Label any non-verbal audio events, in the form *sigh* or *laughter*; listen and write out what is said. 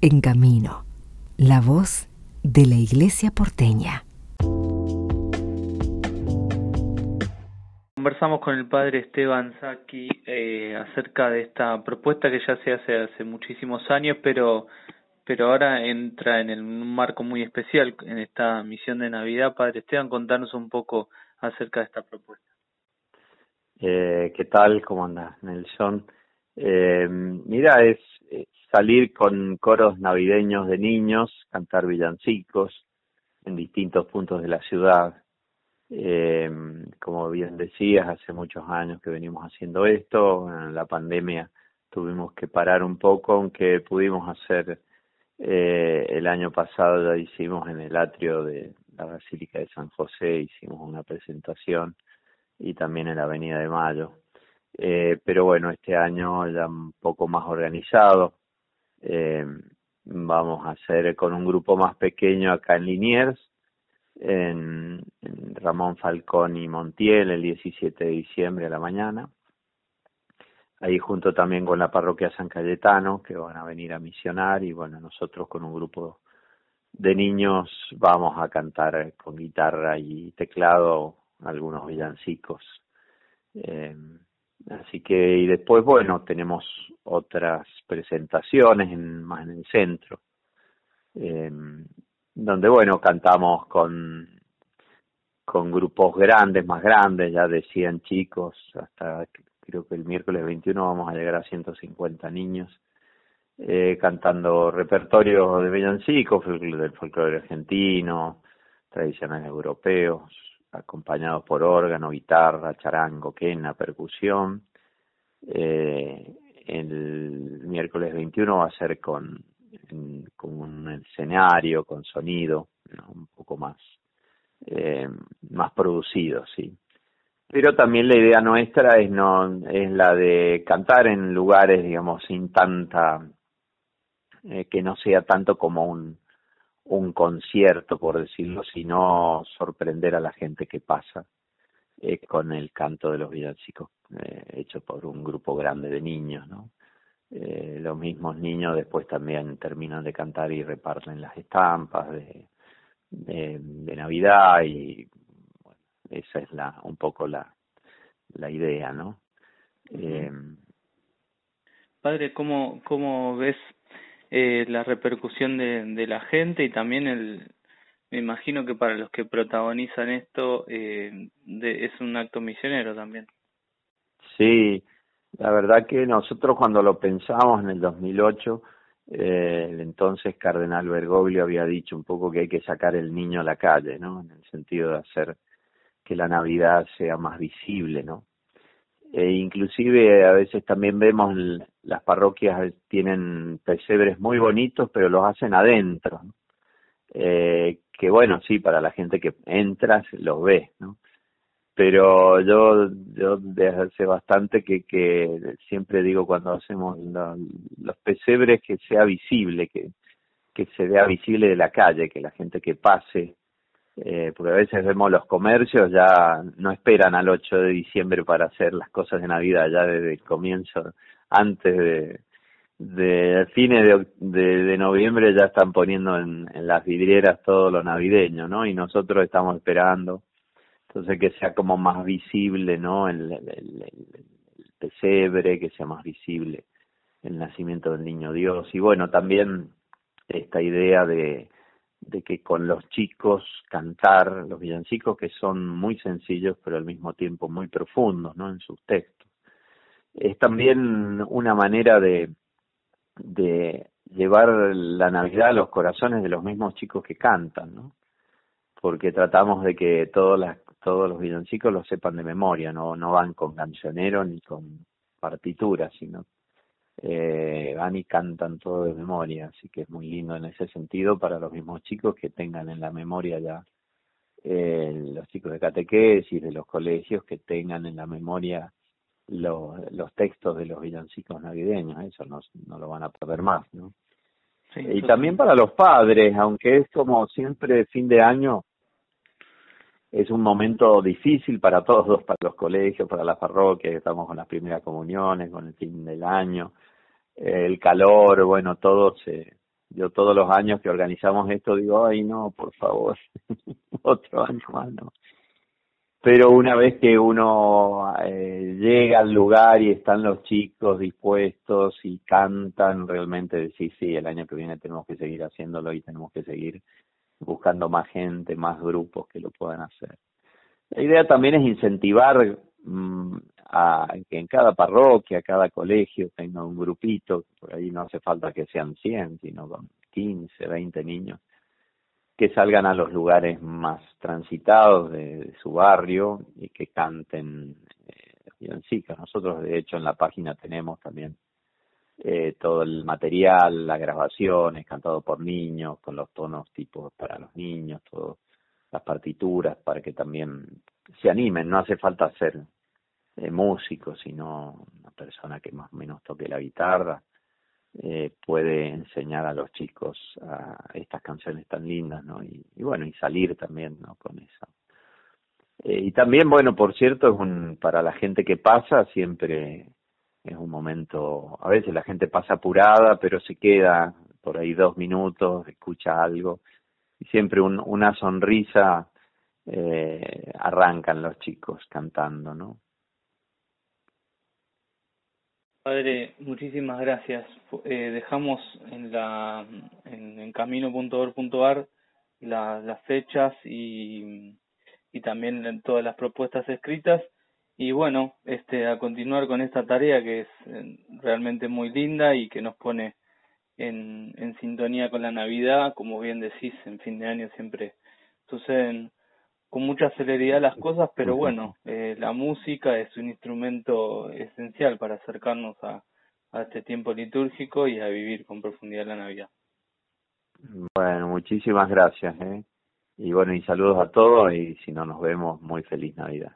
En Camino, la voz de la Iglesia porteña. Conversamos con el padre Esteban Saki eh, acerca de esta propuesta que ya se hace hace muchísimos años, pero pero ahora entra en un marco muy especial en esta misión de Navidad. Padre Esteban, contanos un poco acerca de esta propuesta. Eh, ¿Qué tal? ¿Cómo anda, Nelson? Eh, mira, es salir con coros navideños de niños, cantar villancicos en distintos puntos de la ciudad. Eh, como bien decías, hace muchos años que venimos haciendo esto. En la pandemia tuvimos que parar un poco, aunque pudimos hacer eh, el año pasado ya hicimos en el atrio de la Basílica de San José, hicimos una presentación y también en la Avenida de Mayo. Eh, pero bueno, este año ya un poco más organizado. Eh, vamos a hacer con un grupo más pequeño acá en Liniers, en, Ramón Falcón y Montiel, el 17 de diciembre a la mañana ahí junto también con la parroquia San Cayetano, que van a venir a misionar y bueno, nosotros con un grupo de niños vamos a cantar con guitarra y teclado algunos villancicos. Eh, así que, y después, bueno, tenemos otras presentaciones en, más en el centro, eh, donde, bueno, cantamos con con grupos grandes, más grandes, ya de 100 chicos, hasta creo que el miércoles 21 vamos a llegar a 150 niños eh, cantando repertorio de villancicos, del folclore argentino, tradicionales europeos, acompañados por órgano, guitarra, charango, quena, percusión. Eh, el miércoles 21 va a ser con, un escenario, con sonido, un poco más, eh, más producido, sí pero también la idea nuestra es no es la de cantar en lugares digamos sin tanta eh, que no sea tanto como un un concierto por decirlo sino sorprender a la gente que pasa eh, con el canto de los villancicos eh, hecho por un grupo grande de niños no eh, los mismos niños después también terminan de cantar y reparten las estampas de de, de Navidad y esa es la un poco la, la idea, ¿no? Eh, Padre, ¿cómo, cómo ves eh, la repercusión de, de la gente y también el, me imagino que para los que protagonizan esto eh, de, es un acto misionero también. Sí, la verdad que nosotros cuando lo pensamos en el 2008, eh, el entonces cardenal Bergoglio había dicho un poco que hay que sacar el niño a la calle, ¿no? En el sentido de hacer que la Navidad sea más visible, ¿no? E inclusive a veces también vemos las parroquias tienen pesebres muy bonitos, pero los hacen adentro. Eh, que bueno, sí, para la gente que entras los ve, ¿no? Pero yo, yo desde hace bastante que, que siempre digo cuando hacemos los pesebres que sea visible, que, que se vea visible de la calle, que la gente que pase eh, porque a veces vemos los comercios ya no esperan al 8 de diciembre para hacer las cosas de Navidad, ya desde el comienzo, antes de, de fines de, de, noviembre ya están poniendo en, las vidrieras todo lo navideño, ¿no? Y nosotros estamos esperando, entonces que sea como más visible, ¿no? El, el, pesebre, que sea más visible el nacimiento del niño Dios. Y bueno, también esta idea de de que con los chicos cantar los villancicos que son muy sencillos pero al mismo tiempo muy profundos no en sus textos es también una manera de de llevar la navidad a los corazones de los mismos chicos que cantan no porque tratamos de que todos las todos los villancicos los sepan de memoria no no van con cancionero ni con partitura sino eh, van y cantan todo de memoria, así que es muy lindo en ese sentido para los mismos chicos que tengan en la memoria ya eh, los chicos de catequesis, de los colegios, que tengan en la memoria los, los textos de los villancicos navideños, eso no, no lo van a perder más, ¿no? y también para los padres, aunque es como siempre fin de año, es un momento difícil para todos, para los colegios, para las parroquias, estamos con las primeras comuniones, con el fin del año, el calor, bueno, todo se, yo todos los años que organizamos esto digo, ay no, por favor, *laughs* otro año más no. Pero una vez que uno eh, llega al lugar y están los chicos dispuestos y cantan, realmente decís, sí, el año que viene tenemos que seguir haciéndolo y tenemos que seguir buscando más gente, más grupos que lo puedan hacer. La idea también es incentivar mm, a que en cada parroquia, cada colegio tenga un grupito, por ahí no hace falta que sean 100, sino con 15, 20 niños, que salgan a los lugares más transitados de, su barrio y que canten eh, Nosotros, de hecho, en la página tenemos también eh, todo el material, las grabaciones, cantado por niños, con los tonos tipos para los niños, todas las partituras, para que también se animen. No hace falta ser eh, músico, sino una persona que más o menos toque la guitarra, eh, puede enseñar a los chicos a estas canciones tan lindas, ¿no? Y, bueno, y salir también, ¿no? Con eso. Eh, y también, bueno, por cierto, es un, para la gente que pasa siempre es un momento, a veces la gente pasa apurada, pero se queda por ahí dos minutos, escucha algo, y siempre un, una sonrisa eh, arrancan los chicos cantando, ¿no? Padre, muchísimas gracias. Eh, dejamos en la en, en camino.org.ar la, las fechas y, y también todas las propuestas escritas y bueno, este a continuar con esta tarea que es eh, realmente muy linda y que nos pone en, en sintonía con la Navidad, como bien decís, en fin de año siempre suceden con mucha celeridad las cosas, pero bueno, eh, la música es un instrumento esencial para acercarnos a, a este tiempo litúrgico y a vivir con profundidad la Navidad. Bueno, muchísimas gracias. ¿eh? Y bueno, y saludos a todos y si no nos vemos, muy feliz Navidad.